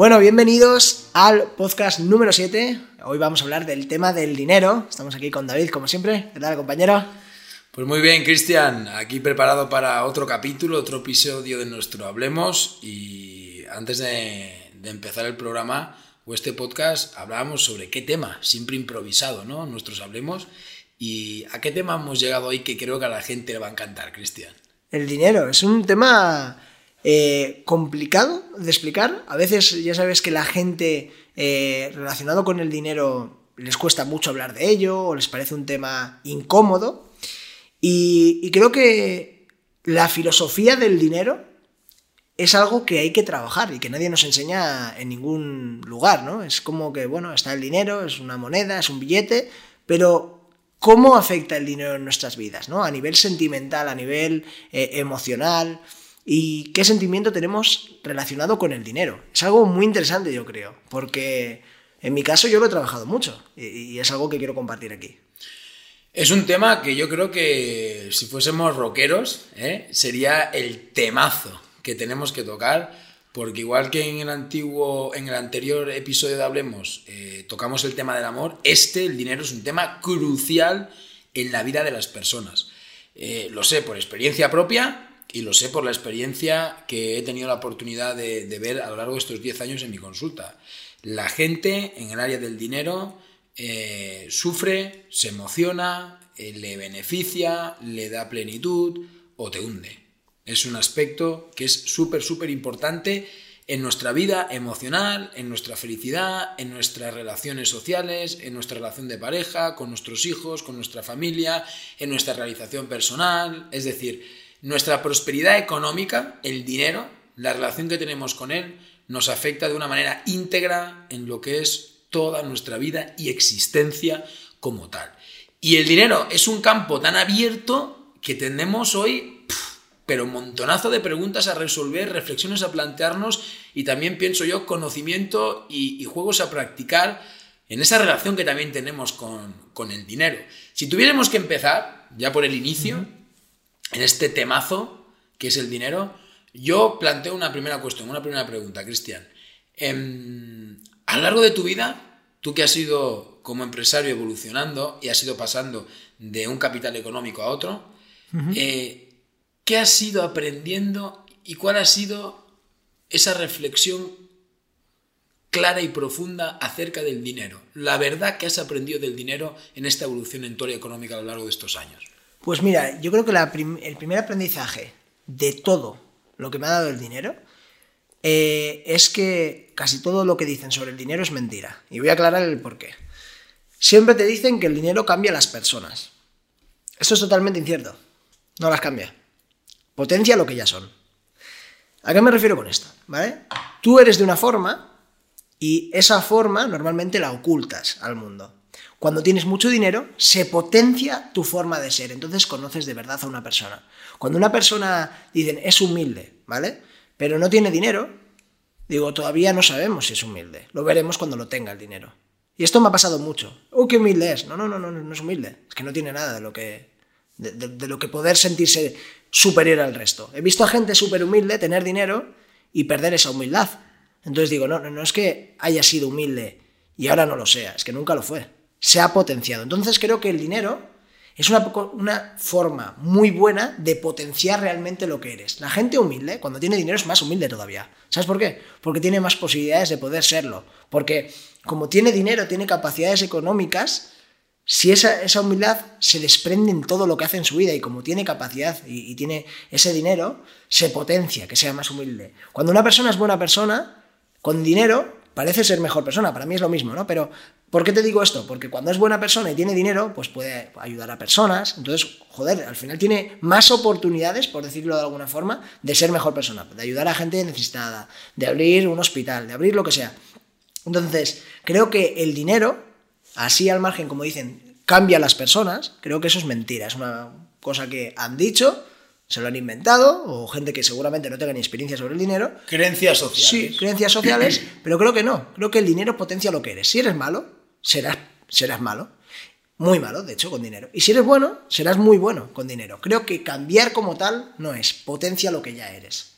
Bueno, bienvenidos al podcast número 7. Hoy vamos a hablar del tema del dinero. Estamos aquí con David, como siempre. ¿Qué tal, compañero? Pues muy bien, Cristian. Aquí preparado para otro capítulo, otro episodio de nuestro Hablemos. Y antes de, de empezar el programa o este podcast, hablábamos sobre qué tema, siempre improvisado, ¿no? Nuestros Hablemos. ¿Y a qué tema hemos llegado hoy que creo que a la gente le va a encantar, Cristian? El dinero. Es un tema eh, complicado de explicar. A veces ya sabes que la gente eh, relacionado con el dinero les cuesta mucho hablar de ello o les parece un tema incómodo. Y, creo que la filosofía del dinero es algo que hay que trabajar y que nadie nos enseña en ningún lugar, ¿no? Es como que, bueno, está el dinero, es una moneda, es un billete, pero cómo afecta el dinero en nuestras vidas, ¿no? A nivel sentimental, a nivel eh, emocional y qué sentimiento tenemos relacionado con el dinero. Es algo muy interesante, yo creo, porque en mi caso yo lo he trabajado mucho y, es algo que quiero compartir aquí. Es un tema que yo creo que si fuésemos rockeros, ¿eh? sería el temazo que tenemos que tocar porque igual que en el antiguo, en el anterior episodio de Hablemos, eh, tocamos el tema del amor, este, el dinero, es un tema crucial en la vida de las personas. Eh, lo sé por experiencia propia y lo sé por la experiencia que he tenido la oportunidad de, ver a lo largo de estos 10 años en mi consulta. La gente en el área del dinero eh, sufre, se emociona, eh, le beneficia, le da plenitud o te hunde. Es un aspecto que es súper, súper importante en nuestra vida emocional, en nuestra felicidad, en nuestras relaciones sociales, en nuestra relación de pareja, con nuestros hijos, con nuestra familia, en nuestra realización personal. Es decir, nuestra prosperidad económica, el dinero, la relación que tenemos con él, nos afecta de una manera íntegra en lo que es toda nuestra vida y existencia como tal. Y el dinero es un campo tan abierto que tenemos hoy pero un montonazo de preguntas a resolver, reflexiones a plantearnos y también pienso yo conocimiento y, juegos a practicar en esa relación que también tenemos con, con, el dinero. Si tuviéramos que empezar, ya por el inicio. En este temazo que es el dinero, yo planteo una primera cuestión, una primera pregunta, Cristian. Eh, a lo largo de tu vida, tú que has ido como empresario evolucionando y has ido pasando de un capital económico a otro, uh -huh. eh, ¿Qué has ido aprendiendo y cuál ha sido esa reflexión clara y profunda acerca del dinero? La verdad que has aprendido del dinero en esta evolución en teoría económica a lo largo de estos años. Pues mira, yo creo que el primer aprendizaje de todo lo que me ha dado el dinero eh, es que casi todo lo que dicen sobre el dinero es mentira. Y voy a aclarar el por qué. Siempre te dicen que el dinero cambia a las personas. Esto es totalmente incierto. No las cambia potencia lo que ya son. ¿A qué me refiero con esto? ¿Vale? Tú eres de una forma y esa forma normalmente la ocultas al mundo. Cuando tienes mucho dinero, se potencia tu forma de ser, entonces conoces de verdad a una persona. Cuando una persona, dicen, es humilde, ¿vale? Pero no tiene dinero, digo, todavía no sabemos si es humilde. Lo veremos cuando lo tenga el dinero. Y esto me ha pasado mucho. ¡Oh, qué humilde es! No, no, no, no, no es humilde. Es que no tiene nada de lo que, de, lo que poder sentirse superior al resto. He visto a gente súper humilde tener dinero y perder esa humildad. Entonces digo, no, no es que haya sido humilde y ahora no lo sea, es que nunca lo fue. Se ha potenciado. Entonces creo que el dinero es una, forma muy buena de potenciar realmente lo que eres. La gente humilde, cuando tiene dinero, es más humilde todavía. ¿Sabes por qué? Porque tiene más posibilidades de poder serlo. Porque como tiene dinero, tiene capacidades económicas, si esa, esa, humildad se desprende en todo lo que hace en su vida y como tiene capacidad y, y, tiene ese dinero, se potencia, que sea más humilde. Cuando una persona es buena persona, con dinero, parece ser mejor persona, para mí es lo mismo, ¿no? Pero, ¿por qué te digo esto? Porque cuando es buena persona y tiene dinero, pues puede ayudar a personas, entonces, joder, al final tiene más oportunidades, por decirlo de alguna forma, de ser mejor persona, de ayudar a gente necesitada, de abrir un hospital, de abrir lo que sea. Entonces, creo que el dinero así al margen, como dicen, cambia a las personas, creo que eso es mentira, es una cosa que han dicho, se lo han inventado, o gente que seguramente no tenga ni experiencia sobre el dinero. Creencias sociales. Sí, creencias sociales, pero creo que no, creo que el dinero potencia lo que eres. Si eres malo, serás, serás malo. Muy malo, de hecho, con dinero. Y si eres bueno, serás muy bueno con dinero. Creo que cambiar como tal no es, potencia lo que ya eres.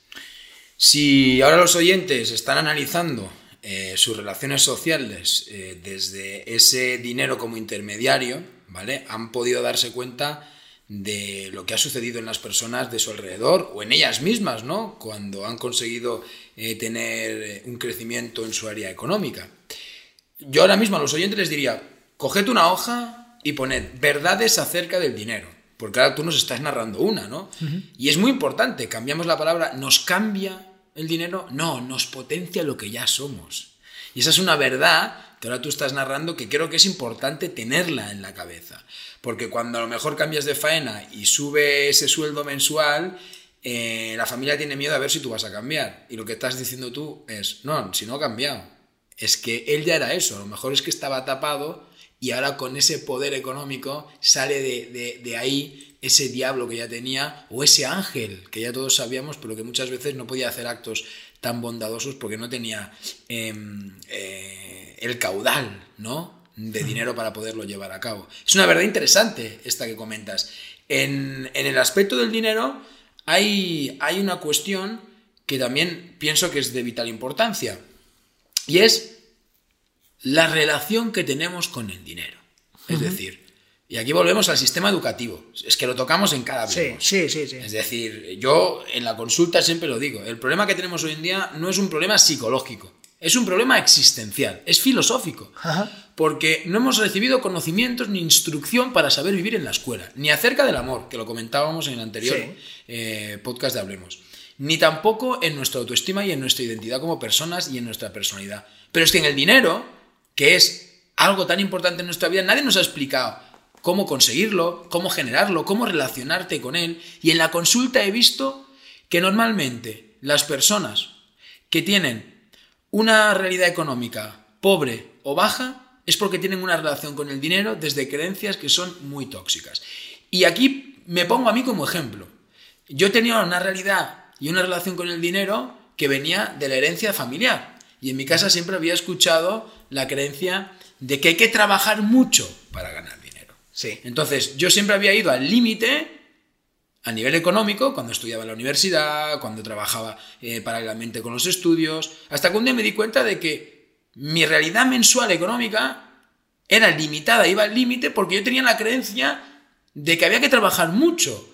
Si ahora los oyentes están analizando eh, sus relaciones sociales eh, desde ese dinero como intermediario, ¿vale? Han podido darse cuenta de lo que ha sucedido en las personas de su alrededor o en ellas mismas, ¿no? Cuando han conseguido eh, tener un crecimiento en su área económica. Yo ahora mismo a los oyentes les diría, coged una hoja y poned verdades acerca del dinero, porque ahora tú nos estás narrando una, ¿no? Y es muy importante, cambiamos la palabra, nos cambia el dinero, no, nos potencia lo que ya somos. Y esa es una verdad que ahora tú estás narrando que creo que es importante tenerla en la cabeza. Porque cuando a lo mejor cambias de faena y sube ese sueldo mensual, eh, la familia tiene miedo a ver si tú vas a cambiar. Y lo que estás diciendo tú es, no, si no ha cambiado. Es que él ya era eso, a lo mejor es que estaba tapado y ahora con ese poder económico sale de, de ahí ese diablo que ya tenía o ese ángel que ya todos sabíamos, pero que muchas veces no podía hacer actos tan bondadosos porque no tenía em, eh, el caudal, ¿no? de dinero para poderlo llevar a cabo. Es una verdad interesante esta que comentas. En, el aspecto del dinero hay, hay, una cuestión que también pienso que es de vital importancia y es la relación que tenemos con el dinero. Es decir, y aquí volvemos al sistema educativo. Es que lo tocamos en cada sí, sí, sí, sí, Es decir, yo en la consulta siempre lo digo, el problema que tenemos hoy en día no es un problema psicológico, es un problema existencial, es filosófico. Porque no hemos recibido conocimientos ni instrucción para saber vivir en la escuela, ni acerca del amor, que lo comentábamos en el anterior eh, podcast de Hablemos, ni tampoco en nuestra autoestima y en nuestra identidad como personas y en nuestra personalidad. Pero es que en el dinero, que es algo tan importante en nuestra vida, nadie nos ha explicado cómo conseguirlo, cómo generarlo, cómo relacionarte con él. Y en la consulta he visto que normalmente las personas que tienen una realidad económica pobre o baja es porque tienen una relación con el dinero desde creencias que son muy tóxicas. Y aquí me pongo a mí como ejemplo. Yo tenía una realidad y una relación con el dinero que venía de la herencia familiar. Y en mi casa siempre había escuchado la creencia de que hay que trabajar mucho para ganar. Sí. Entonces, yo siempre había ido al límite a nivel económico, cuando estudiaba en la universidad, cuando trabajaba eh, paralelamente con los estudios, hasta que un día me di cuenta de que mi realidad mensual económica era limitada, iba al límite porque yo tenía la creencia de que había que trabajar mucho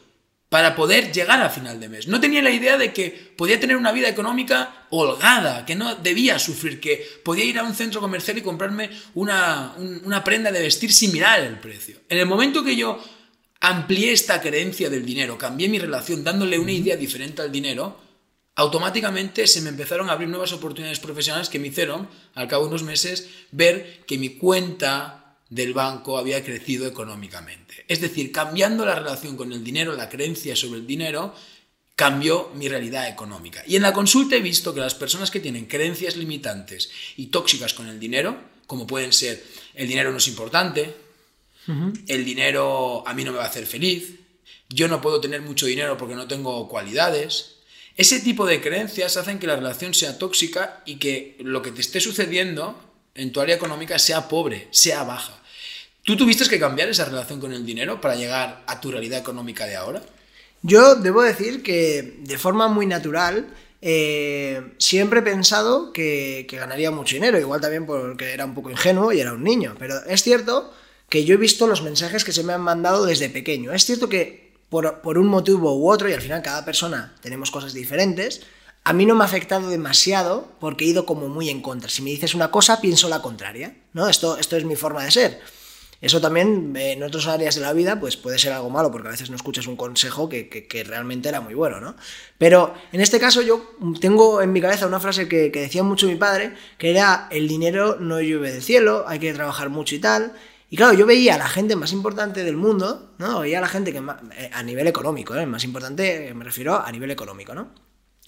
para poder llegar a final de mes. No tenía la idea de que podía tener una vida económica holgada, que no debía sufrir, que podía ir a un centro comercial y comprarme una, una prenda de vestir similar al precio. En el momento que yo amplié esta creencia del dinero, cambié mi relación dándole una idea diferente al dinero, automáticamente se me empezaron a abrir nuevas oportunidades profesionales que me hicieron, al cabo de unos meses, ver que mi cuenta del banco había crecido económicamente. Es decir, cambiando la relación con el dinero, la creencia sobre el dinero, cambió mi realidad económica. Y en la consulta he visto que las personas que tienen creencias limitantes y tóxicas con el dinero, como pueden ser el dinero no es importante, el dinero a mí no me va a hacer feliz, yo no puedo tener mucho dinero porque no tengo cualidades, ese tipo de creencias hacen que la relación sea tóxica y que lo que te esté sucediendo en tu área económica sea pobre, sea baja. ¿Tú tuviste que cambiar esa relación con el dinero para llegar a tu realidad económica de ahora? Yo debo decir que de forma muy natural eh, siempre he pensado que, ganaría mucho dinero, igual también porque era un poco ingenuo y era un niño, pero es cierto que yo he visto los mensajes que se me han mandado desde pequeño. Es cierto que por, por un motivo u otro, y al final cada persona tenemos cosas diferentes, a mí no me ha afectado demasiado porque he ido como muy en contra. Si me dices una cosa, pienso la contraria. ¿no? Esto, esto es mi forma de ser. Eso también eh, en otras áreas de la vida pues puede ser algo malo porque a veces no escuchas un consejo que, que, realmente era muy bueno, ¿no? Pero en este caso yo tengo en mi cabeza una frase que, decía mucho mi padre, que era el dinero no llueve del cielo, hay que trabajar mucho y tal. Y claro, yo veía a la gente más importante del mundo, ¿no? Veía a la gente que eh, a nivel económico, ¿eh? más importante me refiero a nivel económico, ¿no?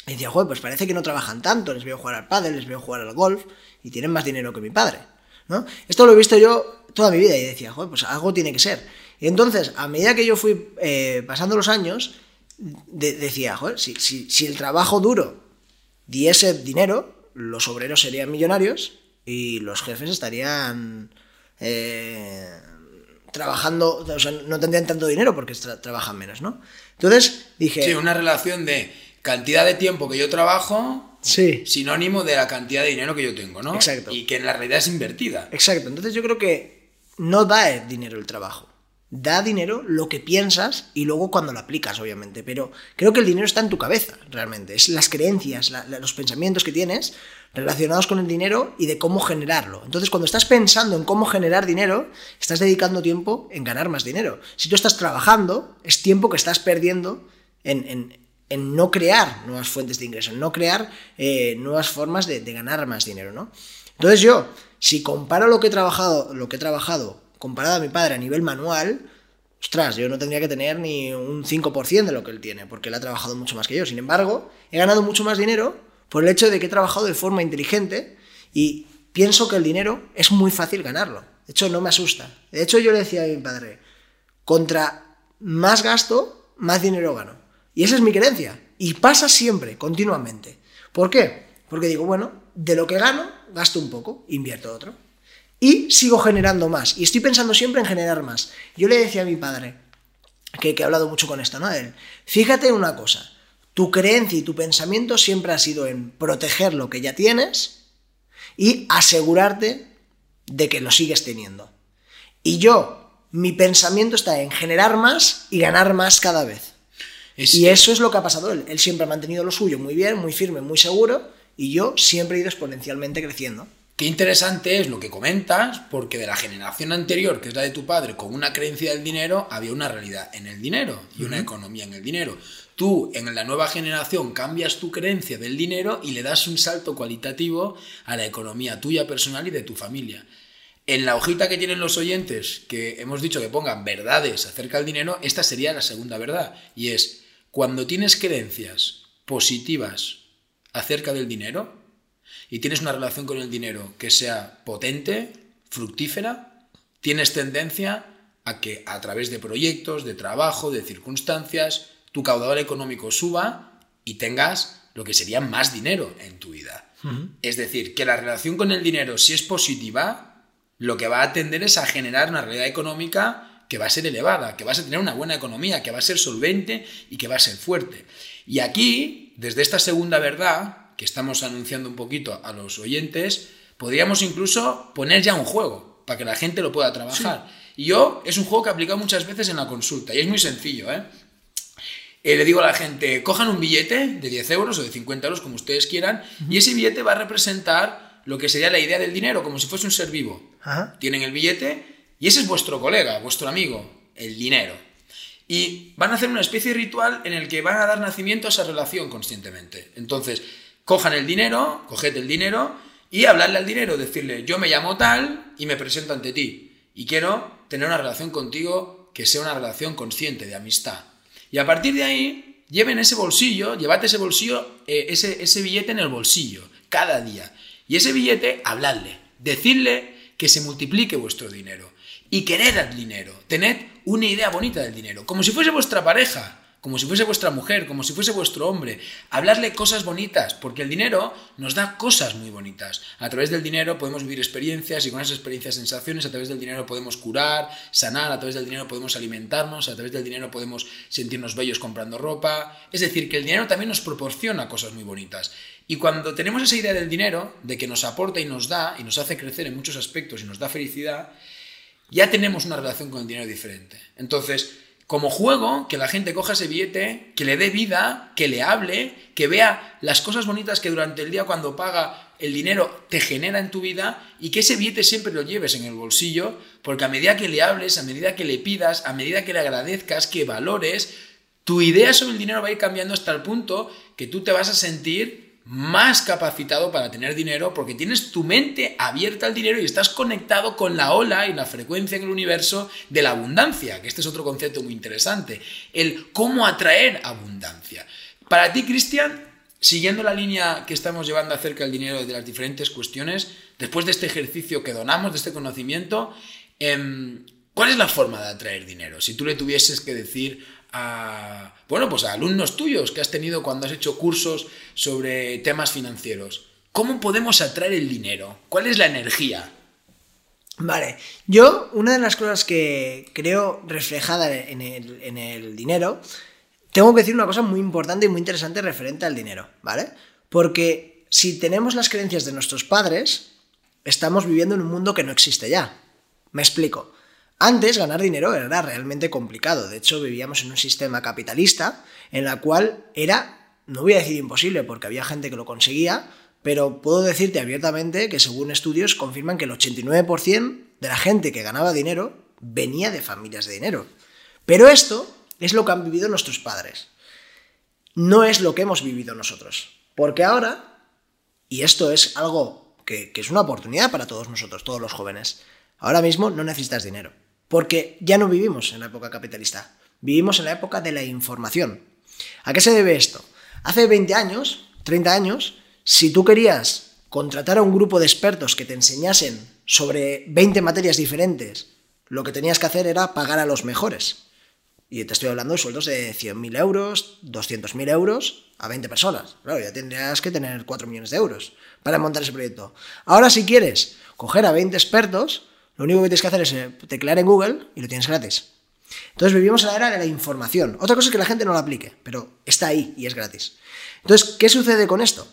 Y decía, joder, pues parece que no trabajan tanto, les veo jugar al pádel, les veo jugar al golf y tienen más dinero que mi padre, ¿no? Esto lo he visto yo toda mi vida y decía, joder, pues algo tiene que ser. Y entonces, a medida que yo fui eh, pasando los años, decía, joder, si, si, el trabajo duro diese dinero, los obreros serían millonarios y los jefes estarían eh, trabajando, o sea, no tendrían tanto dinero porque trabajan menos, ¿no? Entonces dije... Sí, una relación de cantidad de tiempo que yo trabajo Sí. sinónimo de la cantidad de dinero que yo tengo, ¿no? Exacto. Y que en la realidad es invertida. Exacto. Entonces yo creo que no da dinero el trabajo. Da dinero lo que piensas y luego cuando lo aplicas, obviamente. Pero creo que el dinero está en tu cabeza, realmente. Es las creencias, los pensamientos que tienes relacionados con el dinero y de cómo generarlo. Entonces, cuando estás pensando en cómo generar dinero, estás dedicando tiempo en ganar más dinero. Si tú estás trabajando, es tiempo que estás perdiendo en, en- en no crear nuevas fuentes de ingreso, en no crear eh, nuevas formas de, de ganar más dinero, ¿no? Entonces yo, si comparo lo que he trabajado, lo que he trabajado comparado a mi padre a nivel manual, ostras, yo no tendría que tener ni un 5% de lo que él tiene, porque él ha trabajado mucho más que yo. Sin embargo, he ganado mucho más dinero por el hecho de que he trabajado de forma inteligente y pienso que el dinero es muy fácil ganarlo. De hecho, no me asusta. De hecho, yo le decía a mi padre, contra más gasto, más dinero gano. Y esa es mi creencia. Y pasa siempre, continuamente. ¿Por qué? Porque digo, bueno, de lo que gano, gasto un poco, invierto otro. Y sigo generando más. Y estoy pensando siempre en generar más. Yo le decía a mi padre, que, que he hablado mucho con esto, ¿no? Él, fíjate en una cosa. Tu creencia y tu pensamiento siempre ha sido en proteger lo que ya tienes y asegurarte de que lo sigues teniendo. Y yo, mi pensamiento está en generar más y ganar más cada vez. Es- Y eso es lo que ha pasado él. Él siempre ha mantenido lo suyo muy bien, muy firme, muy seguro, y yo siempre he ido exponencialmente creciendo. Qué interesante es lo que comentas, porque de la generación anterior, que es la de tu padre, con una creencia del dinero, había una realidad en el dinero y una economía en el dinero. Tú, en la nueva generación, cambias tu creencia del dinero y le das un salto cualitativo a la economía tuya personal y de tu familia. En la hojita que tienen los oyentes, que hemos dicho que pongan verdades acerca del dinero, esta sería la segunda verdad. Y es, cuando tienes creencias positivas acerca del dinero, y tienes una relación con el dinero que sea potente, fructífera, tienes tendencia a que a través de proyectos, de trabajo, de circunstancias, tu caudal económico suba y tengas lo que sería más dinero en tu vida. Es decir, que la relación con el dinero, si es positiva, lo que va a tender es a generar una realidad económica que va a ser elevada, que vas a tener una buena economía, que va a ser solvente y que va a ser fuerte. Y aquí, desde esta segunda verdad, que estamos anunciando un poquito a los oyentes, podríamos incluso poner ya un juego para que la gente lo pueda trabajar. Y yo, es un juego que he aplicado muchas veces en la consulta y es muy sencillo, ¿eh? Eh, le digo a la gente, cojan un billete de 10 euros o de 50 euros, como ustedes quieran, y ese billete va a representar lo que sería la idea del dinero, como si fuese un ser vivo. Tienen el billete y ese es vuestro colega, vuestro amigo, el dinero. Y van a hacer una especie de ritual en el que van a dar nacimiento a esa relación conscientemente. Entonces, cojan el dinero, coged el dinero y hablarle al dinero, decirle, yo me llamo tal y me presento ante ti. Y quiero tener una relación contigo que sea una relación consciente de amistad. Y a partir de ahí, lleven ese bolsillo, llevad ese bolsillo, eh, ese, ese billete en el bolsillo, cada día. Y ese billete, habladle, decidle que se multiplique vuestro dinero. Y querer al dinero, tened una idea bonita del dinero, como si fuese vuestra pareja, como si fuese vuestra mujer, como si fuese vuestro hombre. Hablarle cosas bonitas, porque el dinero nos da cosas muy bonitas. A través del dinero podemos vivir experiencias y con esas experiencias, sensaciones, a través del dinero podemos curar, sanar, a través del dinero podemos alimentarnos, a través del dinero podemos sentirnos bellos comprando ropa. Es decir, que el dinero también nos proporciona cosas muy bonitas. Y cuando tenemos esa idea del dinero, de que nos aporta y nos da, y nos hace crecer en muchos aspectos y nos da felicidad, ya tenemos una relación con el dinero diferente. Entonces, como juego, que la gente coja ese billete, que le dé vida, que le hable, que vea las cosas bonitas que durante el día cuando paga el dinero te genera en tu vida y que ese billete siempre lo lleves en el bolsillo, porque a medida que le hables, a medida que le pidas, a medida que le agradezcas, que valores, tu idea sobre el dinero va a ir cambiando hasta el punto que tú te vas a sentir más capacitado para tener dinero porque tienes tu mente abierta al dinero y estás conectado con la ola y la frecuencia en el universo de la abundancia, que este es otro concepto muy interesante, el cómo atraer abundancia. Para ti, Cristian, siguiendo la línea que estamos llevando acerca del dinero de las diferentes cuestiones, después de este ejercicio que donamos, de este conocimiento, em, ¿cuál es la forma de atraer dinero? Si tú le tuvieses que decir a, bueno, pues a alumnos tuyos que has tenido cuando has hecho cursos sobre temas financieros. ¿Cómo podemos atraer el dinero? ¿Cuál es la energía? Vale, yo una de las cosas que creo reflejada en el, en el dinero, tengo que decir una cosa muy importante y muy interesante referente al dinero, ¿vale? Porque si tenemos las creencias de nuestros padres, estamos viviendo en un mundo que no existe ya. Me explico. Antes ganar dinero era realmente complicado. De hecho, vivíamos en un sistema capitalista en la cual era, no voy a decir imposible, porque había gente que lo conseguía, pero puedo decirte abiertamente que según estudios confirman que el 89% de la gente que ganaba dinero venía de familias de dinero. Pero esto es lo que han vivido nuestros padres. No es lo que hemos vivido nosotros. Porque ahora, y esto es algo que, que es una oportunidad para todos nosotros, todos los jóvenes, ahora mismo no necesitas dinero. Porque ya no vivimos en la época capitalista, vivimos en la época de la información. ¿A qué se debe esto? Hace 20 años, 30 años, si tú querías contratar a un grupo de expertos que te enseñasen sobre 20 materias diferentes, lo que tenías que hacer era pagar a los mejores. Y te estoy hablando de sueldos de 100.000 euros, 200.000 euros a 20 personas. Claro, ya tendrías que tener 4 millones de euros para montar ese proyecto. Ahora, si quieres coger a 20 expertos, lo único que tienes que hacer es eh, teclear en Google y lo tienes gratis. Entonces vivimos en la era de la información. Otra cosa es que la gente no la aplique, pero está ahí y es gratis. Entonces, ¿qué sucede con esto?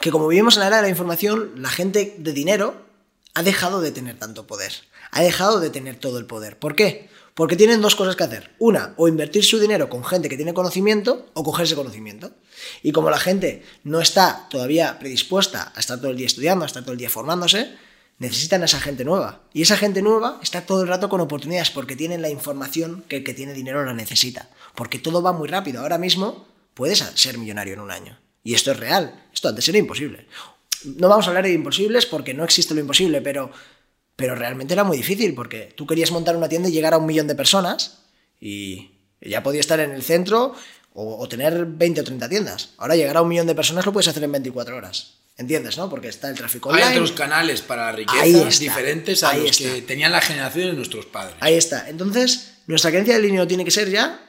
Que como vivimos en la era de la información, la gente de dinero ha dejado de tener tanto poder. Ha dejado de tener todo el poder. ¿Por qué? Porque tienen dos cosas que hacer. Una, o invertir su dinero con gente que tiene conocimiento o coger ese conocimiento. Y como la gente no está todavía predispuesta a estar todo el día estudiando, a estar todo el día formándose, necesitan a esa gente nueva. Y esa gente nueva está todo el rato con oportunidades porque tienen la información que el que tiene dinero la necesita. Porque todo va muy rápido. Ahora mismo puedes ser millonario en un año. Y esto es real. Esto antes era imposible. No vamos a hablar de imposibles porque no existe lo imposible, pero, pero realmente era muy difícil porque tú querías montar una tienda y llegar a un millón de personas y ya podía estar en el centro o, tener 20 o 30 tiendas. Ahora llegar a un millón de personas lo puedes hacer en 24 horas. ¿Entiendes, no? Porque está el tráfico online. Hay otros canales para la riqueza diferentes a los que tenían la generación de nuestros padres. Ahí está. Entonces, nuestra creencia del dinero tiene que ser ya,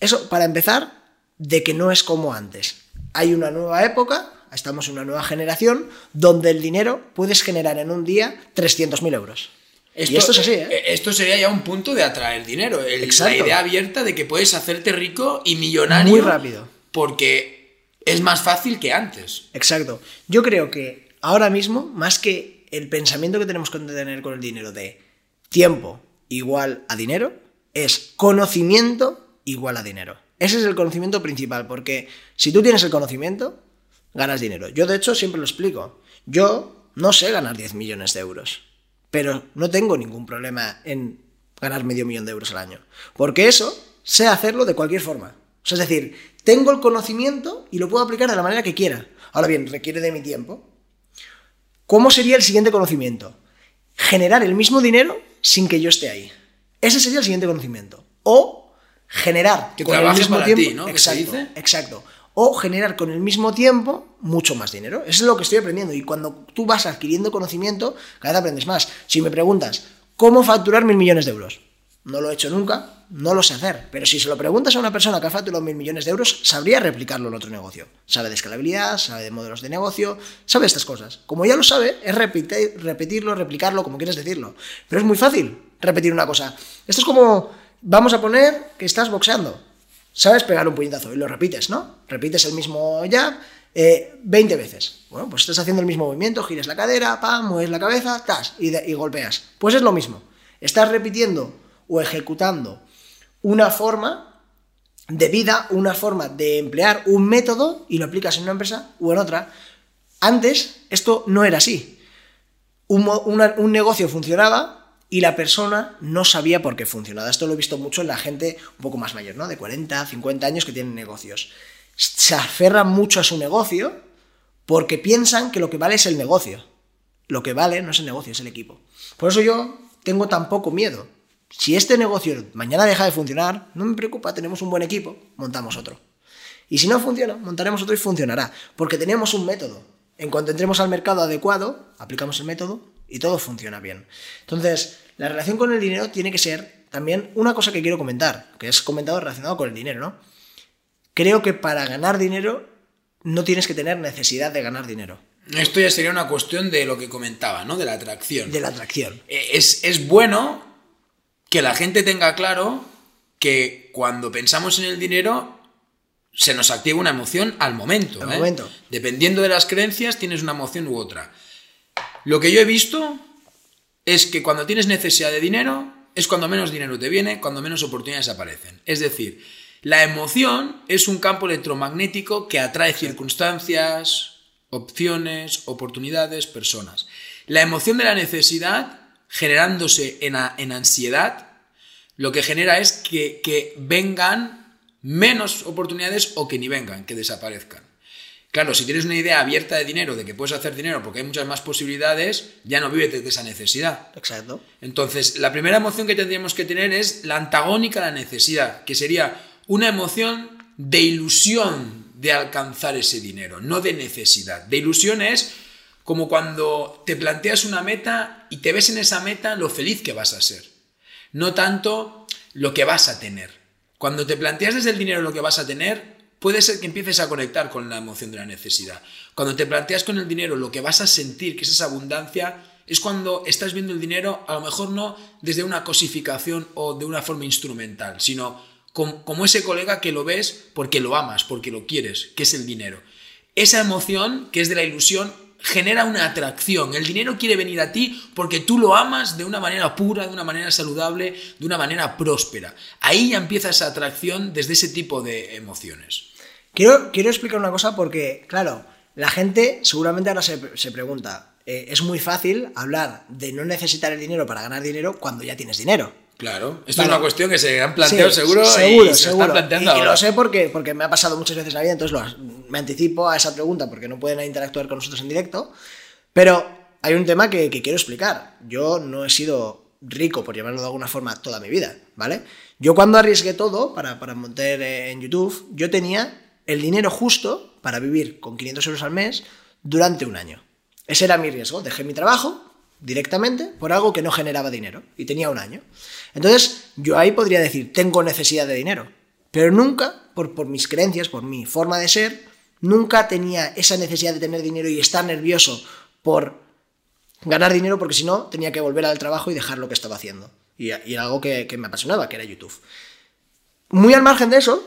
eso, para empezar, de que no es como antes. Hay una nueva época, estamos en una nueva generación, donde el dinero puedes generar en un día 300.000 euros. Esto, y esto es así, ¿eh? Esto sería ya un punto de atraer dinero. El, la idea abierta de que puedes hacerte rico y millonario. Muy rápido. Porque es más fácil que antes. Exacto. Yo creo que ahora mismo, más que el pensamiento que tenemos que tener con el dinero de tiempo igual a dinero, es conocimiento igual a dinero. Ese es el conocimiento principal, porque si tú tienes el conocimiento, ganas dinero. Yo de hecho siempre lo explico. Yo no sé ganar 10 millones de euros, pero no tengo ningún problema en ganar medio millón de euros al año, porque eso sé hacerlo de cualquier forma. Es decir, tengo el conocimiento y lo puedo aplicar de la manera que quiera. Ahora bien, requiere de mi tiempo. ¿Cómo sería el siguiente conocimiento? Generar el mismo dinero sin que yo esté ahí. Ese sería el siguiente conocimiento. O generar que con el mismo tiempo. ¿no? Exacto, exacto. O generar con el mismo tiempo mucho más dinero. Eso es lo que estoy aprendiendo. Y cuando tú vas adquiriendo conocimiento, cada vez aprendes más. Si me preguntas, ¿cómo facturar mil millones de euros? No lo he hecho nunca, no lo sé hacer. Pero si se lo preguntas a una persona que ha facturado mil millones de euros, sabría replicarlo en otro negocio. Sabe de escalabilidad, sabe de modelos de negocio, sabe estas cosas. Como ya lo sabe, es repetir, repetirlo, replicarlo, como quieras decirlo. Pero es muy fácil repetir una cosa. Esto es como, vamos a poner que estás boxeando. Sabes pegar un puñetazo y lo repites, ¿no? Repites el mismo jab eh, 20 veces. Bueno, pues estás haciendo el mismo movimiento, giras la cadera, pam, mueves la cabeza, tas, y golpeas. Pues es lo mismo. Estás repitiendo o ejecutando una forma de vida, una forma de emplear un método y lo aplicas en una empresa o en otra. Antes esto no era así. Un, un, negocio funcionaba y la persona no sabía por qué funcionaba. Esto lo he visto mucho en la gente un poco más mayor, ¿no? De 40, 50 años que tienen negocios. Se aferran mucho a su negocio porque piensan que lo que vale es el negocio. Lo que vale no es el negocio, es el equipo. Por eso yo tengo tan poco miedo si este negocio mañana deja de funcionar, no me preocupa, tenemos un buen equipo, montamos otro. Y si no funciona, montaremos otro y funcionará, porque tenemos un método. En cuanto entremos al mercado adecuado, aplicamos el método y todo funciona bien. Entonces, la relación con el dinero tiene que ser también una cosa que quiero comentar, que es comentado relacionado con el dinero, ¿no? Creo que para ganar dinero no tienes que tener necesidad de ganar dinero. Esto ya sería una cuestión de lo que comentaba, ¿no? De la atracción. De la atracción. Eh, es, es bueno que la gente tenga claro que cuando pensamos en el dinero se nos activa una emoción al momento. Al ¿eh? momento. Dependiendo de las creencias, tienes una emoción u otra. Lo que yo he visto es que cuando tienes necesidad de dinero, es cuando menos dinero te viene, cuando menos oportunidades aparecen. Es decir, la emoción es un campo electromagnético que atrae circunstancias, opciones, oportunidades, personas. La emoción de la necesidad, generándose en, a- en ansiedad, lo que genera es que, que vengan menos oportunidades o que ni vengan, que desaparezcan. Claro, si tienes una idea abierta de dinero, de que puedes hacer dinero porque hay muchas más posibilidades, ya no vives de esa necesidad. Exacto. Entonces, la primera emoción que tendríamos que tener es la antagónica a la necesidad, que sería una emoción de ilusión de alcanzar ese dinero, no de necesidad. De ilusión es como cuando te planteas una meta y te ves en esa meta lo feliz que vas a ser, no tanto lo que vas a tener. Cuando te planteas desde el dinero lo que vas a tener, puede ser que empieces a conectar con la emoción de la necesidad. Cuando te planteas con el dinero lo que vas a sentir, que es esa abundancia, es cuando estás viendo el dinero, a lo mejor no desde una cosificación o de una forma instrumental, sino com- como ese colega que lo ves porque lo amas, porque lo quieres, que es el dinero. Esa emoción, que es de la ilusión, genera una atracción. El dinero quiere venir a ti porque tú lo amas de una manera pura, de una manera saludable, de una manera próspera. Ahí ya empieza esa atracción desde ese tipo de emociones. Quiero, quiero explicar una cosa porque, claro, la gente seguramente ahora se, se pregunta, eh, es muy fácil hablar de no necesitar el dinero para ganar dinero cuando ya tienes dinero. Claro, esto Vale. es una cuestión que se han planteado Sí, seguro, seguro, y se seguro. están planteando y, y ahora. lo sé porque, porque me ha pasado muchas veces la vida, entonces lo- me anticipo a esa pregunta porque no pueden interactuar con nosotros en directo. Pero hay un tema que, que quiero explicar. Yo no he sido rico, por llamarlo de alguna forma, toda mi vida, ¿vale? Yo cuando arriesgué todo para, para montar eh, en YouTube, yo tenía el dinero justo para vivir con 500 euros al mes durante un año. Ese era mi riesgo. Dejé mi trabajo directamente por algo que no generaba dinero y tenía un año. Entonces, yo ahí podría decir, tengo necesidad de dinero, pero nunca, por, por mis creencias, por mi forma de ser, nunca tenía esa necesidad de tener dinero y estar nervioso por ganar dinero porque si no tenía que volver al trabajo y dejar lo que estaba haciendo. Y, era algo que, que me apasionaba, que era YouTube. Muy al margen de eso,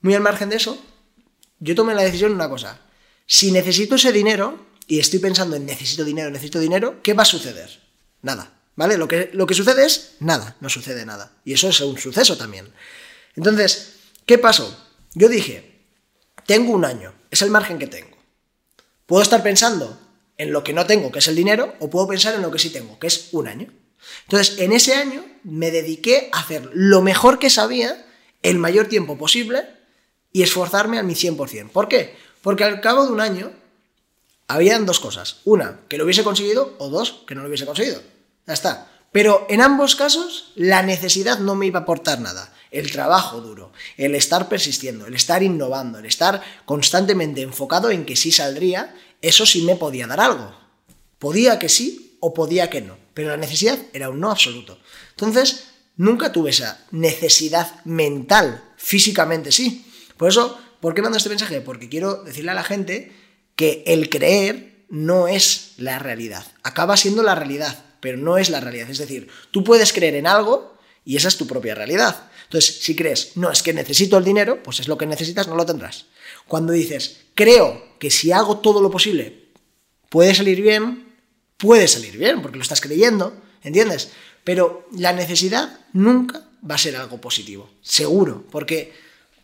muy al margen de eso, yo tomé la decisión de una cosa. Si necesito ese dinero y estoy pensando en necesito dinero, necesito dinero, ¿qué va a suceder? Nada. ¿Vale? Lo que, lo que sucede es nada, no sucede nada. Y eso es un suceso también. Entonces, ¿qué pasó? Yo dije, tengo un año, es el margen que tengo. Puedo estar pensando en lo que no tengo, que es el dinero, o puedo pensar en lo que sí tengo, que es un año. Entonces, en ese año me dediqué a hacer lo mejor que sabía, el mayor tiempo posible, y esforzarme al mi 100%. ¿Por qué? Porque al cabo de un año habían dos cosas. Una, que lo hubiese conseguido, o dos, que no lo hubiese conseguido. Ya está. Pero en ambos casos, la necesidad no me iba a aportar nada. El trabajo duro, el estar persistiendo, el estar innovando, el estar constantemente enfocado en que sí saldría, eso sí me podía dar algo. Podía que sí o podía que no. Pero la necesidad era un no absoluto. Entonces, nunca tuve esa necesidad mental. Físicamente sí. Por eso, ¿por qué mando este mensaje? Porque quiero decirle a la gente que el creer no es la realidad. Acaba siendo la realidad, pero no es la realidad. Es decir, tú puedes creer en algo y esa es tu propia realidad. Entonces, si crees, no, es que necesito el dinero, pues es lo que necesitas, no lo tendrás. Cuando dices, creo que si hago todo lo posible puede salir bien, puede salir bien, porque lo estás creyendo, ¿entiendes? Pero la necesidad nunca va a ser algo positivo, seguro, porque,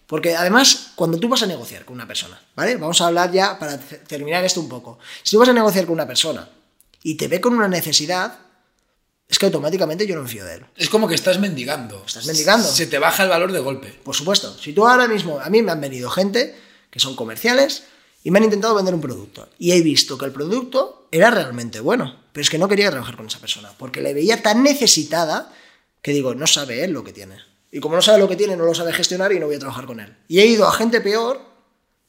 porque además cuando tú vas a negociar con una persona, ¿vale? Vamos a hablar ya para terminar esto un poco. Si tú vas a negociar con una persona y te ve con una necesidad, es que automáticamente yo no me fío de él. Es como que estás mendigando. Estás mendigando. Se te baja el valor de golpe. Por supuesto, si tú ahora mismo, a mí me han venido gente que son comerciales y me han intentado vender un producto y he visto que el producto era realmente bueno, pero es que no quería trabajar con esa persona porque le veía tan necesitada que digo, no sabe él lo que tiene. Y como no sabe lo que tiene, no lo sabe gestionar y no voy a trabajar con él. Y he ido a gente peor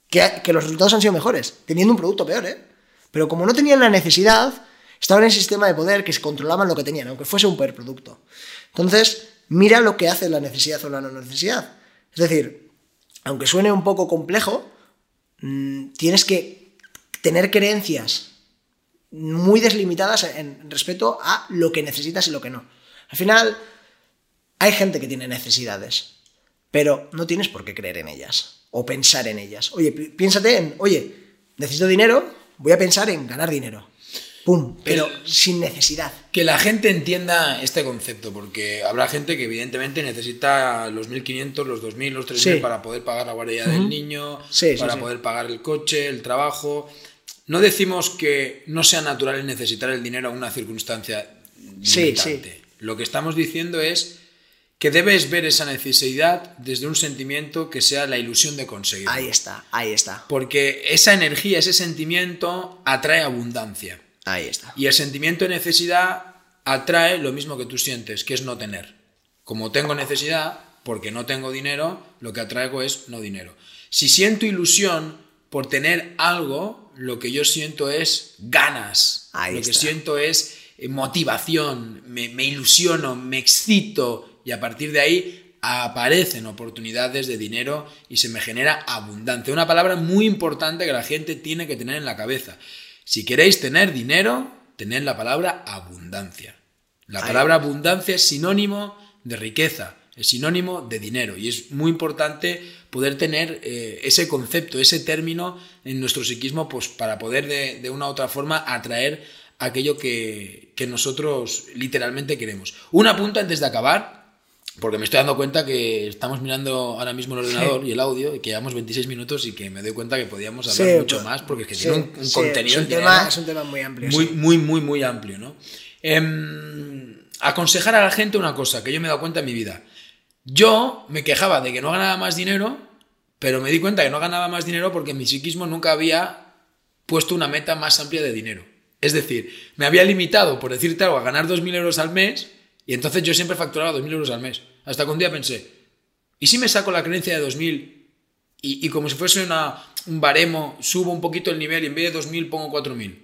que, que los resultados han sido mejores, teniendo un producto peor, ¿eh? Pero como no tenían la necesidad, estaban en el sistema de poder que se controlaban lo que tenían, aunque fuese un producto. Entonces, mira lo que hace la necesidad o la no necesidad. Es decir, aunque suene un poco complejo, mm, tienes que tener creencias muy deslimitadas en respecto a lo que necesitas y lo que no. Al final, hay gente que tiene necesidades, pero no tienes por qué creer en ellas o pensar en ellas. Oye, piénsate en, oye, necesito dinero, voy a pensar en ganar dinero. ¡Pum! Pero sin necesidad. Que la gente entienda este concepto, porque habrá gente que evidentemente necesita los 1.500, los 2.000, los 3.000 para poder pagar la guardia del niño, para poder pagar el coche, el trabajo. No decimos que no sea natural necesitar el dinero a una circunstancia limitante. Lo que estamos diciendo es que debes ver esa necesidad desde un sentimiento que sea la ilusión de conseguir. Ahí está, ahí está. Porque esa energía, ese sentimiento atrae abundancia. Ahí está. Y el sentimiento de necesidad atrae lo mismo que tú sientes, que es no tener. Como tengo necesidad, porque no tengo dinero, lo que atraigo es no dinero. Si siento ilusión por tener algo, lo que yo siento es ganas. lo que siento es eh, motivación, me, me ilusiono, me excito y a partir de ahí aparecen oportunidades de dinero y se me genera abundancia. Una palabra muy importante que la gente tiene que tener en la cabeza. Si queréis tener dinero, tened la palabra abundancia. La palabra abundancia es sinónimo de riqueza, es sinónimo de dinero y es muy importante poder tener eh, ese concepto, ese término en nuestro psiquismo pues, para poder de, una u otra forma atraer aquello que, que nosotros literalmente queremos. Un apunte antes de acabar, porque me estoy dando cuenta que estamos mirando ahora mismo el ordenador y el audio y que llevamos 26 minutos y que me doy cuenta que podíamos hablar mucho más porque es que tiene un, contenido. Es un, tema, es un, tema, muy amplio. Muy, muy, muy, muy amplio, ¿no? Em, aconsejar a la gente una cosa que yo me he dado cuenta en mi vida. Yo me quejaba de que no ganaba más dinero, pero me di cuenta que no ganaba más dinero porque en mi psiquismo nunca había puesto una meta más amplia de dinero. Es decir, me había limitado, por decirte algo, a ganar 2.000 euros al mes y entonces yo siempre facturaba 2.000 euros al mes. Hasta que un día pensé, ¿y si me saco la creencia de 2.000 y, y como si fuese una, un baremo, subo un poquito el nivel y en vez de 2.000 pongo 4.000?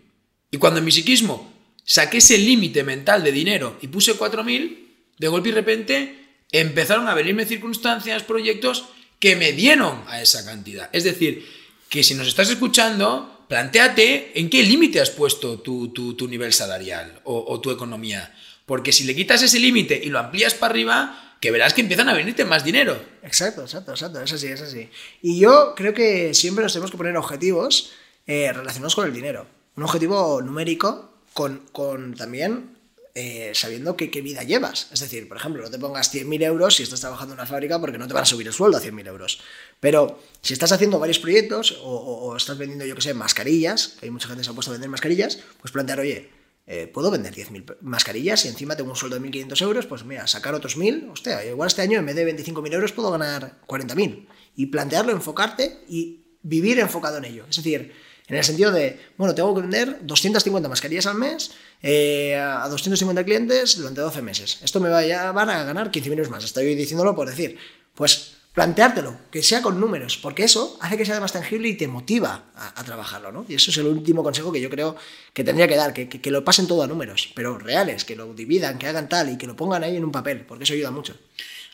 Y cuando en mi psiquismo saqué ese límite mental de dinero y puse 4.000, de golpe y repente empezaron a venirme circunstancias, proyectos que me dieron a esa cantidad. Es decir, que si nos estás escuchando, planteate en qué límite has puesto tu, tu, nivel salarial o, o tu economía. Porque si le quitas ese límite y lo amplías para arriba, que verás que empiezan a venirte más dinero. Exacto, exacto, exacto. Es así, es así. Y yo creo que siempre nos tenemos que poner objetivos eh, relacionados con el dinero. Un objetivo numérico con, con también eh, sabiendo qué vida llevas. Es decir, por ejemplo, no te pongas 100.000 euros si estás trabajando en una fábrica porque no te van a subir el sueldo a 100.000 euros. Pero si estás haciendo varios proyectos o, o, estás vendiendo, yo qué sé, mascarillas, que hay mucha gente que se ha puesto a vender mascarillas, pues plantear, oye, eh, puedo vender 10.000 mascarillas y encima tengo un sueldo de 1.500 euros, pues mira, sacar otros 1.000, hostia, igual este año en vez de 25.000 euros puedo ganar 40.000. Y plantearlo, enfocarte y vivir enfocado en ello. Es decir, en el sentido de, bueno, tengo que vender 250 mascarillas al mes eh, a 250 clientes durante 12 meses. Esto me va a llevar a ganar 15.000 euros más. Estoy diciéndolo por decir. Pues planteártelo, que sea con números, porque eso hace que sea más tangible y te motiva a, trabajarlo, ¿no? Y eso es el último consejo que yo creo que tendría que dar, que, que, lo pasen todo a números, pero reales, que lo dividan, que hagan tal y que lo pongan ahí en un papel, porque eso ayuda mucho.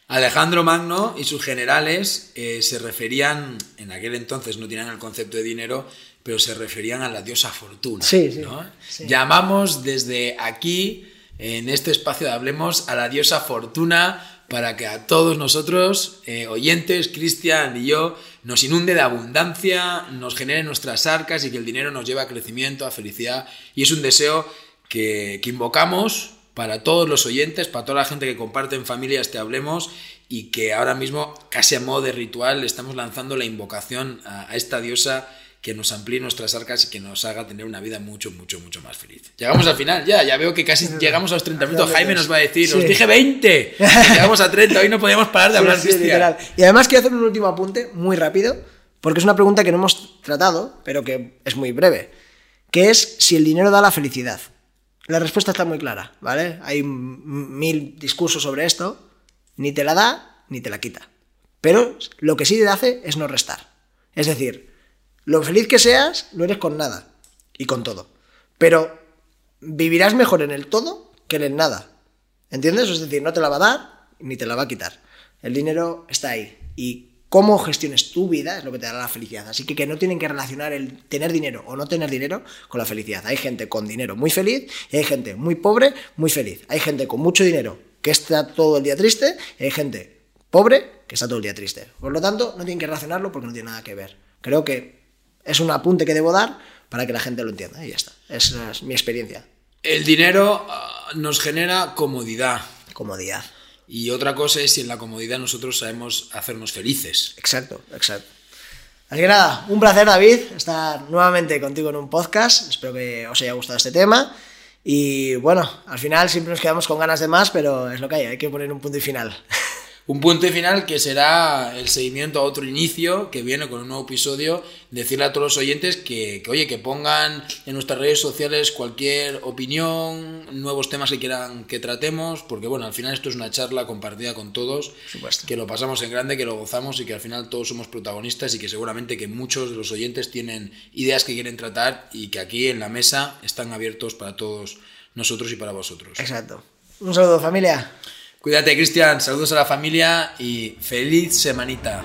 Alejandro Magno y sus generales eh, se referían, en aquel entonces no tenían el concepto de dinero, pero se referían a la diosa Fortuna. Sí, sí, sí. Llamamos desde aquí, en este espacio de Hablemos, a la diosa Fortuna para que a todos nosotros, eh, oyentes, Cristian y yo, nos inunde de abundancia, nos genere nuestras arcas y que el dinero nos lleve a crecimiento, a felicidad. Y es un deseo que, que invocamos para todos los oyentes, para toda la gente que comparte en familia este Hablemos y que ahora mismo, casi a modo de ritual, estamos lanzando la invocación a esta diosa que nos amplíe nuestras arcas y que nos haga tener una vida mucho, mucho, mucho más feliz. Llegamos al final, ya, ya veo que casi llegamos a los 30 minutos. Jaime nos va a decir, os dije 20, llegamos a 30, hoy no podíamos parar de hablar. Y además quiero hacer un último apunte, muy rápido, porque es una pregunta que no hemos tratado, pero que es muy breve, que es si el dinero da la felicidad. La respuesta está muy clara, ¿vale? Hay mil discursos sobre esto, ni te la da, ni te la quita. Pero lo que sí te hace es no restar. Es decir, lo feliz que seas, lo eres con nada y con todo. Pero vivirás mejor en el todo que en el nada. ¿Entiendes? Es decir, no te la va a dar ni te la va a quitar. El dinero está ahí. Y cómo gestiones tu vida es lo que te dará la felicidad. Así que, que no tienen que relacionar el tener dinero o no tener dinero con la felicidad. Hay gente con dinero muy feliz y hay gente muy pobre muy feliz. Hay gente con mucho dinero que está todo el día triste y hay gente pobre que está todo el día triste. Por lo tanto, no tienen que relacionarlo porque no tiene nada que ver. Creo que es un apunte que debo dar para que la gente lo entienda y ya está. Esa es mi experiencia. El dinero ah, nos genera comodidad. Comodidad. Y otra cosa es si en la comodidad nosotros sabemos hacernos felices. Exacto, exacto. Así que nada, un placer David estar nuevamente contigo en un podcast. Espero que os haya gustado este tema. Y bueno, al final siempre nos quedamos con ganas de más, pero es lo que hay, hay que poner un punto y final. Un punto final que será el seguimiento a otro inicio que viene con un nuevo episodio. Decirle a todos los oyentes que, oye, que pongan en nuestras redes sociales cualquier opinión, nuevos temas que quieran que tratemos, porque bueno, al final esto es una charla compartida con todos, que lo pasamos en grande, que lo gozamos y que al final todos somos protagonistas y que seguramente que muchos de los oyentes tienen ideas que quieren tratar y que aquí en la mesa están abiertos para todos nosotros y para vosotros. Exacto. Un saludo familia. Cuídate, Cristian. Saludos a la familia y feliz semanita.